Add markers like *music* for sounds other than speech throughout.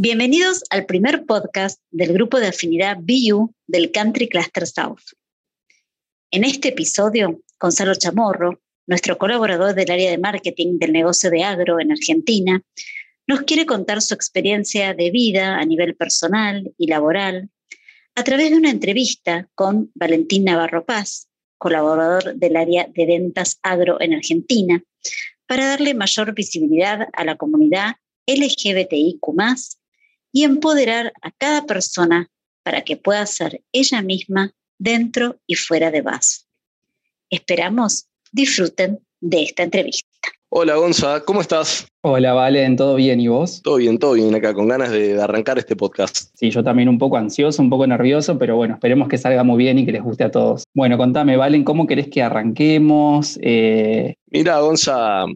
Bienvenidos al primer podcast del grupo de afinidad BU del Country Cluster South. En este episodio, Gonzalo Chamorro, nuestro colaborador del área de marketing del negocio de agro en Argentina, nos quiere contar su experiencia de vida a nivel personal y laboral a través de una entrevista con Valentín Navarro Paz, colaborador del área de ventas agro en Argentina, para darle mayor visibilidad a la comunidad LGBTIQ y empoderar a cada persona para que pueda ser ella misma dentro y fuera de VAS. Esperamos disfruten de esta entrevista. Hola Gonza, ¿cómo estás? Hola Valen, ¿todo bien y vos? Todo bien, todo bien acá, con ganas de, arrancar este podcast. Sí, yo también un poco ansioso, un poco nervioso, pero bueno, esperemos que salga muy bien y que les guste a todos. Bueno, contame, Valen, ¿cómo querés que arranquemos? Eh... Mira, Gonza,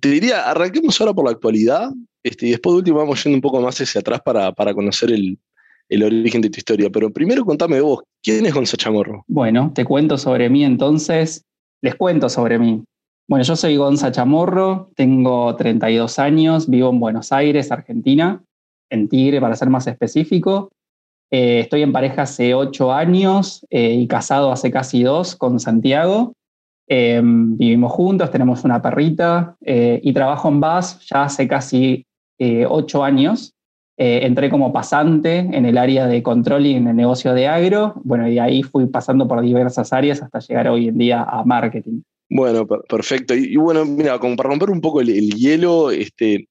te diría, arranquemos ahora por la actualidad este, y después de último vamos yendo un poco más hacia atrás para, conocer el, origen de tu historia. Pero primero contame vos, ¿quién es Gonza Chamorro? Bueno, te cuento sobre mí entonces. Les cuento sobre mí. Bueno, yo soy Gonza Chamorro, tengo 32 años, vivo en Buenos Aires, Argentina, en Tigre para ser más específico. Eh, estoy en pareja hace 8 años eh, y casado hace casi 2 con Santiago. Em, vivimos juntos, tenemos una perrita eh, y trabajo en BAS ya hace casi eh, ocho años. Eh, entré como pasante en el área de control y en el negocio de agro. Bueno, y ahí fui pasando por diversas áreas hasta llegar hoy en día a marketing. Bueno, perfecto. Y, bueno, mira, como para romper un poco el, hielo, este,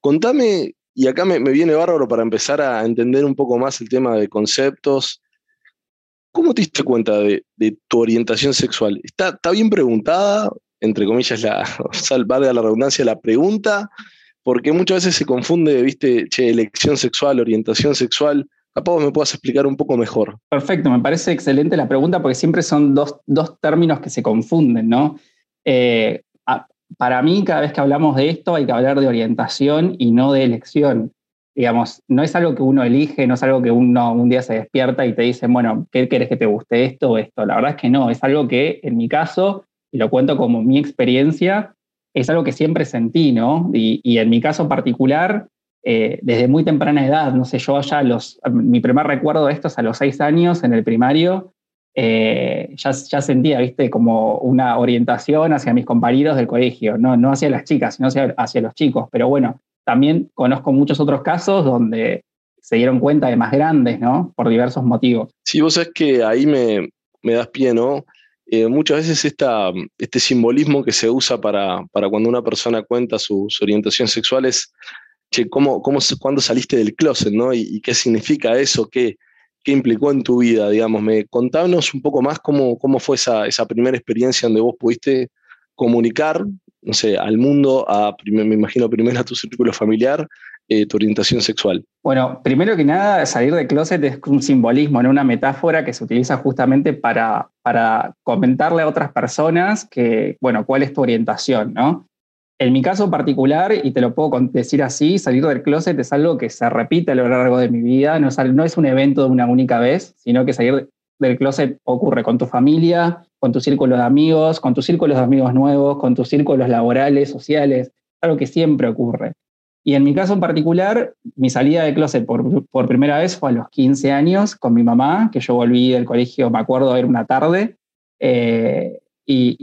contame, y acá me, viene bárbaro para empezar a entender un poco más el tema de conceptos. ¿Cómo te diste cuenta de, tu orientación sexual? ¿Está, ¿Está, bien preguntada, entre comillas, la, *laughs* la redundancia, la pregunta? Porque muchas veces se confunde, viste, che, elección sexual, orientación sexual. Capaz me puedas explicar un poco mejor. Perfecto, me parece excelente la pregunta porque siempre son dos, términos que se confunden, ¿no? Eh, para mí, cada vez que hablamos de esto, hay que hablar de orientación y no de elección. Digamos, no es algo que uno elige, no es algo que uno un día se despierta y te dice, bueno, ¿qué quieres que te guste esto o esto? La verdad es que no, es algo que en mi caso, y lo cuento como mi experiencia, es algo que siempre sentí, ¿no? Y, en mi caso particular, eh, desde muy temprana edad, no sé, yo ya los, mi primer recuerdo de esto es a los seis años en el primario, eh, ya, sentía, viste, como una orientación hacia mis compañeros del colegio, no, hacia las chicas, sino hacia, hacia los chicos, pero bueno, también conozco muchos otros casos donde se dieron cuenta de más grandes, ¿no? Por diversos motivos. Sí, vos sabés que ahí me, me das pie, ¿no? Eh, muchas veces esta, este simbolismo que se usa para, para cuando una persona cuenta su, orientación sexual es, che, ¿cómo, cómo, ¿cuándo saliste del closet? ¿no? ¿Y, qué significa eso? ¿Qué, ¿Qué, implicó en tu vida? Digamos, me, contanos un poco más cómo, cómo fue esa, esa primera experiencia donde vos pudiste comunicar, no sé, al mundo, a, me imagino primero a tu círculo familiar, eh, tu orientación sexual? Bueno, primero que nada, salir de closet es un simbolismo, una metáfora que se utiliza justamente para, para comentarle a otras personas que, bueno, cuál es tu orientación, ¿no? En mi caso particular, y te lo puedo decir así, salir del closet es algo que se repite a lo largo de mi vida, no es, no es un evento de una única vez, sino que salir del closet ocurre con tu familia, con tu círculo de amigos, con tus círculos de amigos nuevos, con tus círculos laborales, sociales, algo que siempre ocurre. Y en mi caso en particular, mi salida de closet por, por, primera vez fue a los 15 años con mi mamá, que yo volví del colegio, me acuerdo, era una tarde, eh, y,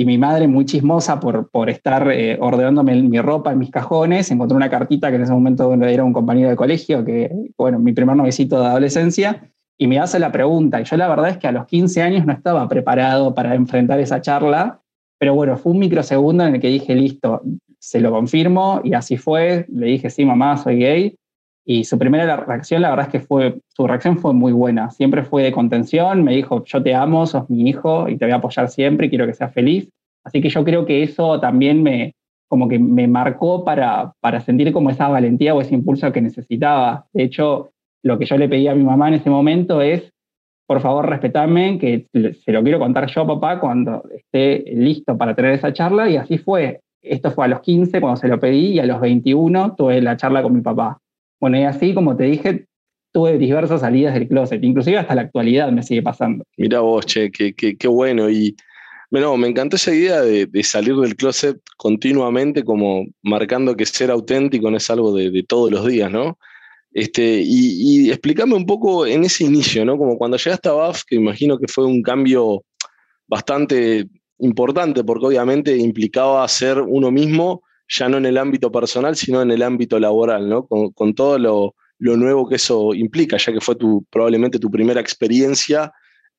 y, mi madre muy chismosa por, por estar eh, ordenándome mi ropa en mis cajones, encontró una cartita que en ese momento era un compañero de colegio, que, bueno, mi primer novicito de adolescencia, y me hace la pregunta, y yo la verdad es que a los 15 años no estaba preparado para enfrentar esa charla, pero bueno, fue un microsegundo en el que dije, listo, se lo confirmo y así fue. Le dije, sí, mamá, soy gay. Y su primera reacción, la verdad es que fue, su reacción fue muy buena. Siempre fue de contención. Me dijo, yo te amo, sos mi hijo y te voy a apoyar siempre y quiero que seas feliz. Así que yo creo que eso también me, como que me marcó para, para sentir como esa valentía o ese impulso que necesitaba. De hecho, lo que yo le pedí a mi mamá en ese momento es, por favor, respetame, que se lo quiero contar yo papá cuando esté listo para tener esa charla. Y así fue. Esto fue a los 15 cuando se lo pedí y a los 21 tuve la charla con mi papá. Bueno, y así, como te dije, tuve diversas salidas del closet, inclusive hasta la actualidad me sigue pasando. Mira vos, che, qué, qué, bueno. Y bueno, me encantó esa idea de, salir del closet continuamente, como marcando que ser auténtico no es algo de, todos los días, ¿no? Este, y, explícame un poco en ese inicio, ¿no? Como cuando llegaste a BAF, que imagino que fue un cambio bastante importante, porque obviamente implicaba ser uno mismo, ya no en el ámbito personal, sino en el ámbito laboral, ¿no? Con, todo lo, nuevo que eso implica, ya que fue tu, probablemente tu primera experiencia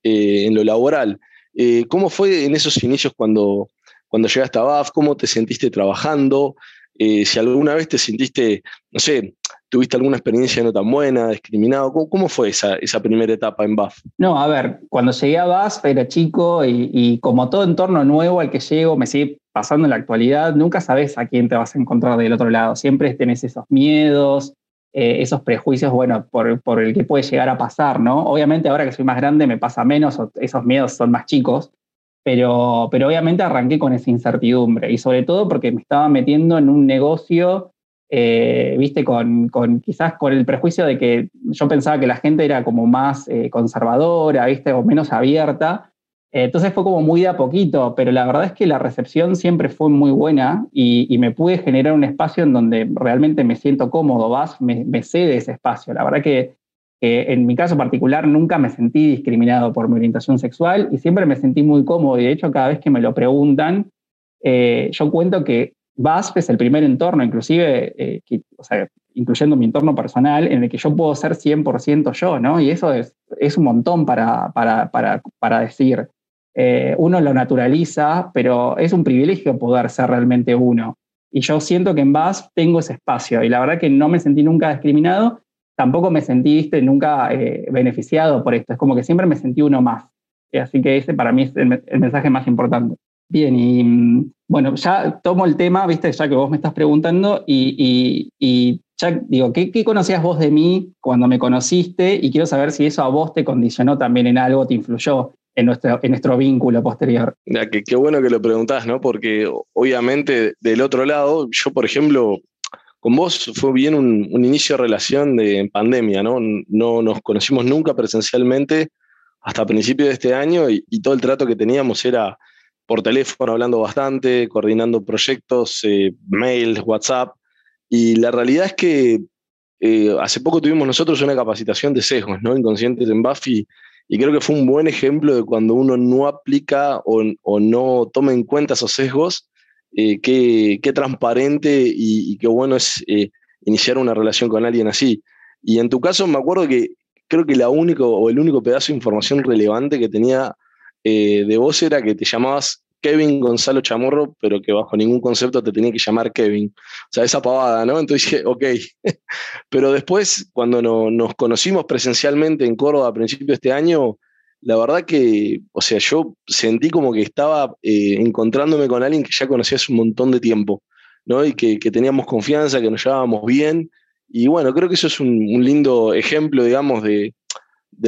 eh, en lo laboral. Eh, ¿Cómo fue en esos inicios cuando, cuando llegaste a BAF? ¿Cómo te sentiste trabajando? Eh, si alguna vez te sentiste, no sé, tuviste alguna experiencia no tan buena, discriminado, ¿cómo, fue esa, esa, primera etapa en BAF? No, a ver, cuando llegué a BAF era chico y, como todo entorno nuevo al que llego me sigue pasando en la actualidad, nunca sabes a quién te vas a encontrar del otro lado, siempre tenés esos miedos, eh, esos prejuicios, bueno, por, por, el que puede llegar a pasar, ¿no? Obviamente ahora que soy más grande me pasa menos, esos miedos son más chicos, pero, pero obviamente arranqué con esa incertidumbre y sobre todo porque me estaba metiendo en un negocio, eh, viste, con, con, quizás con el prejuicio de que yo pensaba que la gente era como más eh, conservadora, viste, o menos abierta. Entonces fue como muy de a poquito, pero la verdad es que la recepción siempre fue muy buena y, me pude generar un espacio en donde realmente me siento cómodo, vas, me, me cede ese espacio. La verdad que en mi caso particular nunca me sentí discriminado por mi orientación sexual y siempre me sentí muy cómodo. Y de hecho, cada vez que me lo preguntan, eh, yo cuento que VASP es el primer entorno, inclusive, eh, o sea, incluyendo mi entorno personal, en el que yo puedo ser 100% yo, ¿no? Y eso es, es un montón para, para, para, para decir. Eh, uno lo naturaliza, pero es un privilegio poder ser realmente uno. Y yo siento que en VASP tengo ese espacio y la verdad que no me sentí nunca discriminado tampoco me sentí nunca eh, beneficiado por esto. Es como que siempre me sentí uno más. Eh, así que ese para mí es el, mensaje más importante. Bien, y mm, bueno, ya tomo el tema, viste, ya que vos me estás preguntando, y, ya digo, ¿qué, conocías vos de mí cuando me conociste? Y quiero saber si eso a vos te condicionó también en algo, te influyó en nuestro, en nuestro vínculo posterior. qué bueno que lo preguntás, ¿no? Porque obviamente del otro lado, yo, por ejemplo, con vos fue bien un, inicio de relación de pandemia, ¿no? No nos conocimos nunca presencialmente hasta principios de este año y, todo el trato que teníamos era por teléfono, hablando bastante, coordinando proyectos, eh, mails, WhatsApp. Y la realidad es que eh, hace poco tuvimos nosotros una capacitación de sesgos, ¿no? Inconscientes en Buffy. Y creo que fue un buen ejemplo de cuando uno no aplica o, o no toma en cuenta esos sesgos, eh, qué, transparente y, qué bueno es eh, iniciar una relación con alguien así. Y en tu caso me acuerdo que creo que la único o el único pedazo de información relevante que tenía eh, de vos era que te llamabas Kevin Gonzalo Chamorro, pero que bajo ningún concepto te tenía que llamar Kevin. O sea, esa pavada, ¿no? Entonces dije, ok. *laughs* pero después, cuando nos conocimos presencialmente en Córdoba a principios de este año, la verdad que, o sea, yo sentí como que estaba eh, encontrándome con alguien que ya conocía hace un montón de tiempo, ¿no? Y que, teníamos confianza, que nos llevábamos bien. Y bueno, creo que eso es un, lindo ejemplo, digamos, de,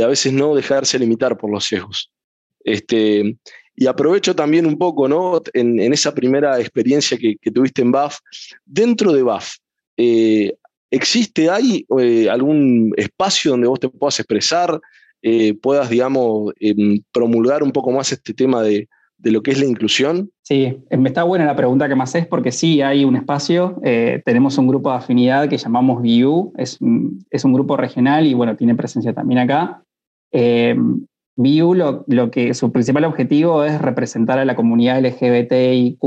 a veces no dejarse limitar por los sesgos. Este, y aprovecho también un poco, ¿no? En, esa primera experiencia que, tuviste en BAF, dentro de BAF, eh, ¿existe, hay eh, algún espacio donde vos te puedas expresar? Eh, puedas, digamos, em, promulgar un poco más este tema de, lo que es la inclusión? Sí, me está buena la pregunta que me haces porque sí hay un espacio. Eh, tenemos un grupo de afinidad que llamamos VIU, es, es, un grupo regional y bueno, tiene presencia también acá. Eh, lo, lo, que su principal objetivo es representar a la comunidad LGBTIQ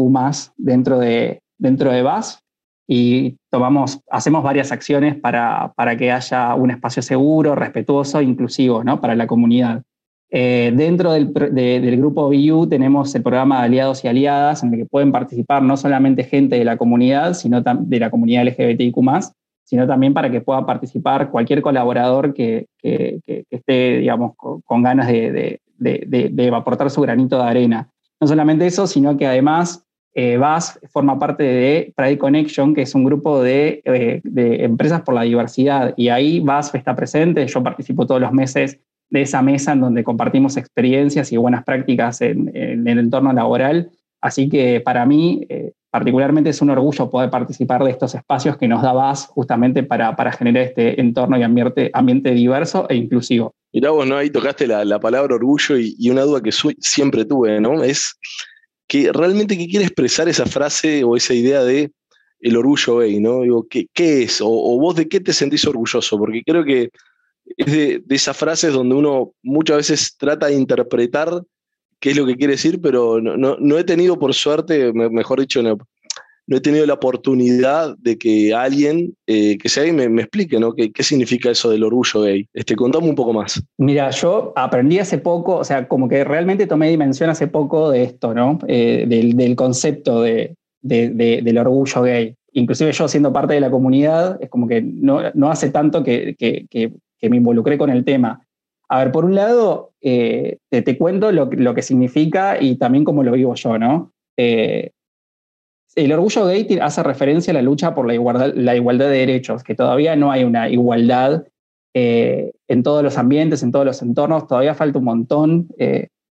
dentro de, dentro de BAS y tomamos, hacemos varias acciones para, para que haya un espacio seguro, respetuoso, inclusivo ¿no? para la comunidad. Eh, dentro del, del, grupo BU tenemos el programa de aliados y aliadas, en el que pueden participar no solamente gente de la comunidad, sino de la comunidad LGBTIQ, sino también para que pueda participar cualquier colaborador que, que, que esté digamos, con, ganas de, de, de aportar su granito de arena. No solamente eso, sino que además eh, VAS forma parte de Pride Connection, que es un grupo de, eh, de, empresas por la diversidad, y ahí VAS está presente, yo participo todos los meses de esa mesa en donde compartimos experiencias y buenas prácticas en, el entorno laboral, así que para mí eh, particularmente es un orgullo poder participar de estos espacios que nos da VAS justamente para, para generar este entorno y ambiente, ambiente diverso e inclusivo. Mirá vos, ¿no? Ahí tocaste la, la palabra orgullo y, una duda que siempre tuve, ¿no? Es que realmente que quiere expresar esa frase o esa idea de el orgullo gay, ¿no? Digo, ¿qué, qué es? O, vos de qué te sentís orgulloso? Porque creo que es de, esas frases donde uno muchas veces trata de interpretar qué es lo que quiere decir, pero no, he tenido por suerte, mejor dicho, no, he tenido la oportunidad de que alguien eh, que sea gay me, explique, ¿no? ¿Qué, ¿Qué, significa eso del orgullo gay? Este, contame un poco más. Mira, yo aprendí hace poco, o sea, como que realmente tomé dimensión hace poco de esto, ¿no? Eh, del, concepto de, del orgullo gay. Inclusive yo siendo parte de la comunidad, es como que no, no hace tanto que, que, me involucré con el tema. A ver, por un lado, eh, te, cuento lo, lo, que significa y también cómo lo vivo yo, ¿no? El orgullo gay hace referencia a la lucha por la igualdad, de derechos, que todavía no hay una igualdad eh, en todos los ambientes, en todos los entornos, todavía falta un montón.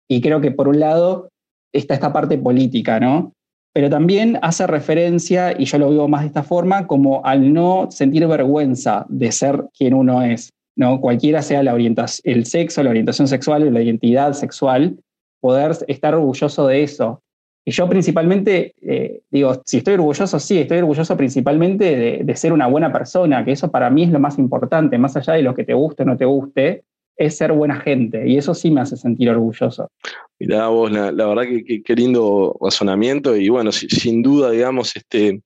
y creo que por un lado está esta parte política, ¿no? pero también hace referencia, y yo lo vivo más de esta forma, como al no sentir vergüenza de ser quien uno es, ¿no? Cualquiera sea la el sexo, la orientación sexual la identidad sexual, poder estar orgulloso de eso. Y yo principalmente, eh, digo, si estoy orgulloso, sí, estoy orgulloso principalmente de, ser una buena persona, que eso para mí es lo más importante, más allá de lo que te guste o no te guste, es ser buena gente y eso sí me hace sentir orgulloso. Mirá vos, la, verdad que, qué lindo razonamiento y bueno, sin duda, digamos, este,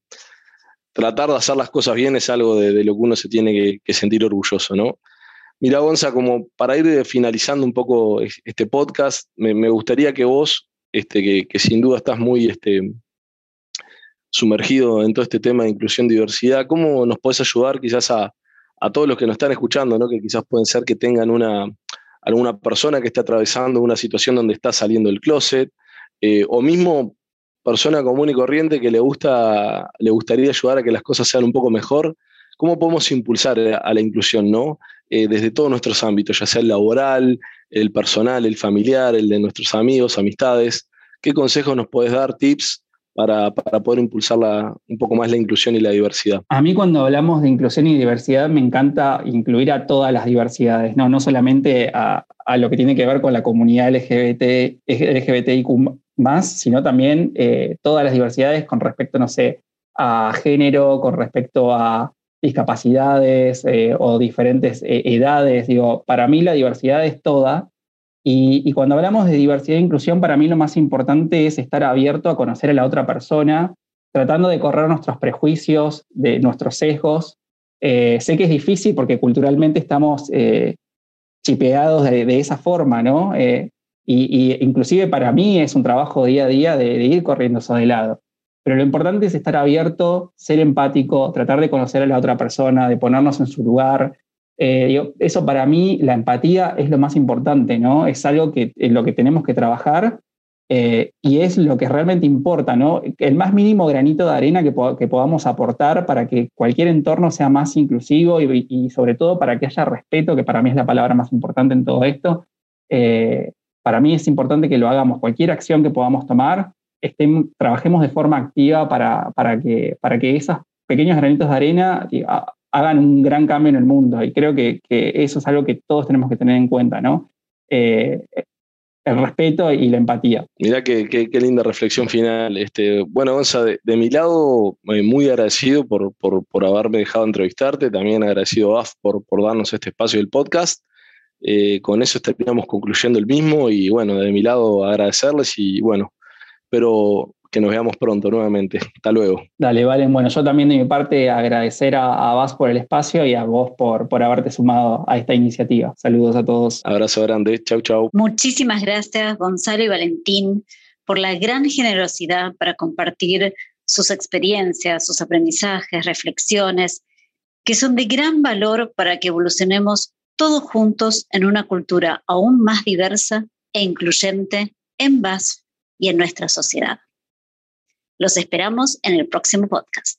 tratar de hacer las cosas bien es algo de, lo que uno se tiene que, sentir orgulloso, ¿no? Mira, Gonza, como para ir finalizando un poco este podcast, me, gustaría que vos, este, que, sin duda estás muy este, sumergido en todo este tema de inclusión y diversidad, ¿cómo nos puedes ayudar quizás a, a todos los que nos están escuchando, ¿no? que quizás pueden ser que tengan una, alguna persona que esté atravesando una situación donde está saliendo del closet, eh, o mismo persona común y corriente que le, gusta, le gustaría ayudar a que las cosas sean un poco mejor, ¿cómo podemos impulsar a la inclusión, ¿no? Eh, desde todos nuestros ámbitos, ya sea el laboral, el personal, el familiar, el de nuestros amigos, amistades? ¿Qué consejos nos puedes dar, tips para, poder impulsar un poco más la inclusión y la diversidad. A mí cuando hablamos de inclusión y diversidad me encanta incluir a todas las diversidades, no, no solamente a, lo que tiene que ver con la comunidad LGBT, LGBTIQ sino también eh, todas las diversidades con respecto, no sé, a género, con respecto a discapacidades eh, o diferentes eh, edades. Digo, para mí la diversidad es toda y, cuando hablamos de diversidad e inclusión, para mí lo más importante es estar abierto a conocer a la otra persona, tratando de correr nuestros prejuicios, de nuestros sesgos. Eh, sé que es difícil porque culturalmente estamos chipeados de, esa forma, ¿no? Y, inclusive para mí es un trabajo día a día de, de ir corriendo eso de lado. Pero lo importante es estar abierto, ser empático, tratar de conocer a la otra persona, de ponernos en su lugar, eh, eso para mí, la empatía es lo más importante, ¿no? Es algo que, en lo que tenemos que trabajar eh, y es lo que realmente importa, ¿no? El más mínimo granito de arena que, podamos aportar para que cualquier entorno sea más inclusivo y, sobre todo para que haya respeto, que para mí es la palabra más importante en todo esto. Eh, para mí es importante que lo hagamos, cualquier acción que podamos tomar, trabajemos de forma activa para, para, que, para que esos pequeños granitos de arena hagan un gran cambio en el mundo. Y creo que, eso es algo que todos tenemos que tener en cuenta, ¿no? Eh, el respeto y la empatía. Mira qué, qué, linda reflexión final. Este, bueno, Gonza, de, mi lado, eh, muy agradecido por, por, haberme dejado entrevistarte, también agradecido a por, por darnos este espacio del podcast. Eh, con eso estaríamos concluyendo el mismo y bueno, de mi lado agradecerles y bueno, pero que nos veamos pronto nuevamente. *laughs* Hasta luego. Dale, Valen. Bueno, yo también de mi parte agradecer a, a por el espacio y a vos por, por haberte sumado a esta iniciativa. Saludos a todos. Abrazo grande. Chau, chau. Muchísimas gracias, Gonzalo y Valentín, por la gran generosidad para compartir sus experiencias, sus aprendizajes, reflexiones, que son de gran valor para que evolucionemos todos juntos en una cultura aún más diversa e incluyente en VASF y en nuestra sociedad. Los esperamos en el próximo podcast.